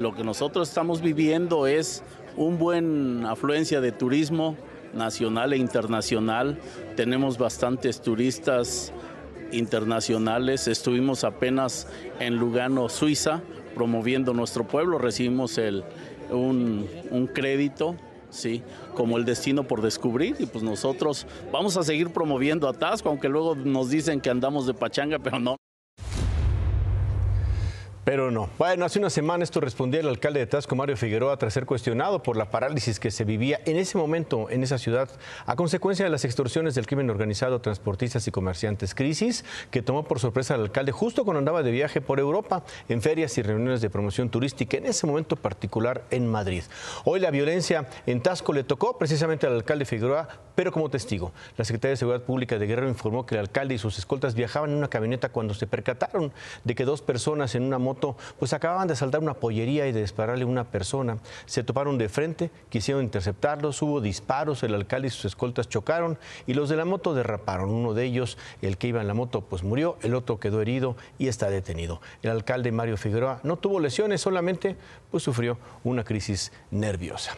Lo que nosotros estamos viviendo es un buen afluencia de turismo nacional e internacional. Tenemos bastantes turistas internacionales. Estuvimos apenas en Lugano, Suiza, promoviendo nuestro pueblo. Recibimos el, un, un crédito sí, como el destino por descubrir y pues nosotros vamos a seguir promoviendo Atasco, aunque luego nos dicen que andamos de pachanga, pero no. Pero no. Bueno, hace una semana esto respondía el alcalde de Tasco, Mario Figueroa, tras ser cuestionado por la parálisis que se vivía en ese momento en esa ciudad a consecuencia de las extorsiones del crimen organizado, transportistas y comerciantes. Crisis que tomó por sorpresa al alcalde justo cuando andaba de viaje por Europa en ferias y reuniones de promoción turística, en ese momento particular en Madrid. Hoy la violencia en Tasco le tocó precisamente al alcalde Figueroa, pero como testigo. La Secretaría de Seguridad Pública de Guerrero informó que el alcalde y sus escoltas viajaban en una camioneta cuando se percataron de que dos personas en una moto pues acababan de asaltar una pollería y de dispararle a una persona. Se toparon de frente, quisieron interceptarlos, hubo disparos, el alcalde y sus escoltas chocaron y los de la moto derraparon. Uno de ellos, el que iba en la moto, pues murió, el otro quedó herido y está detenido. El alcalde Mario Figueroa no tuvo lesiones, solamente pues sufrió una crisis nerviosa.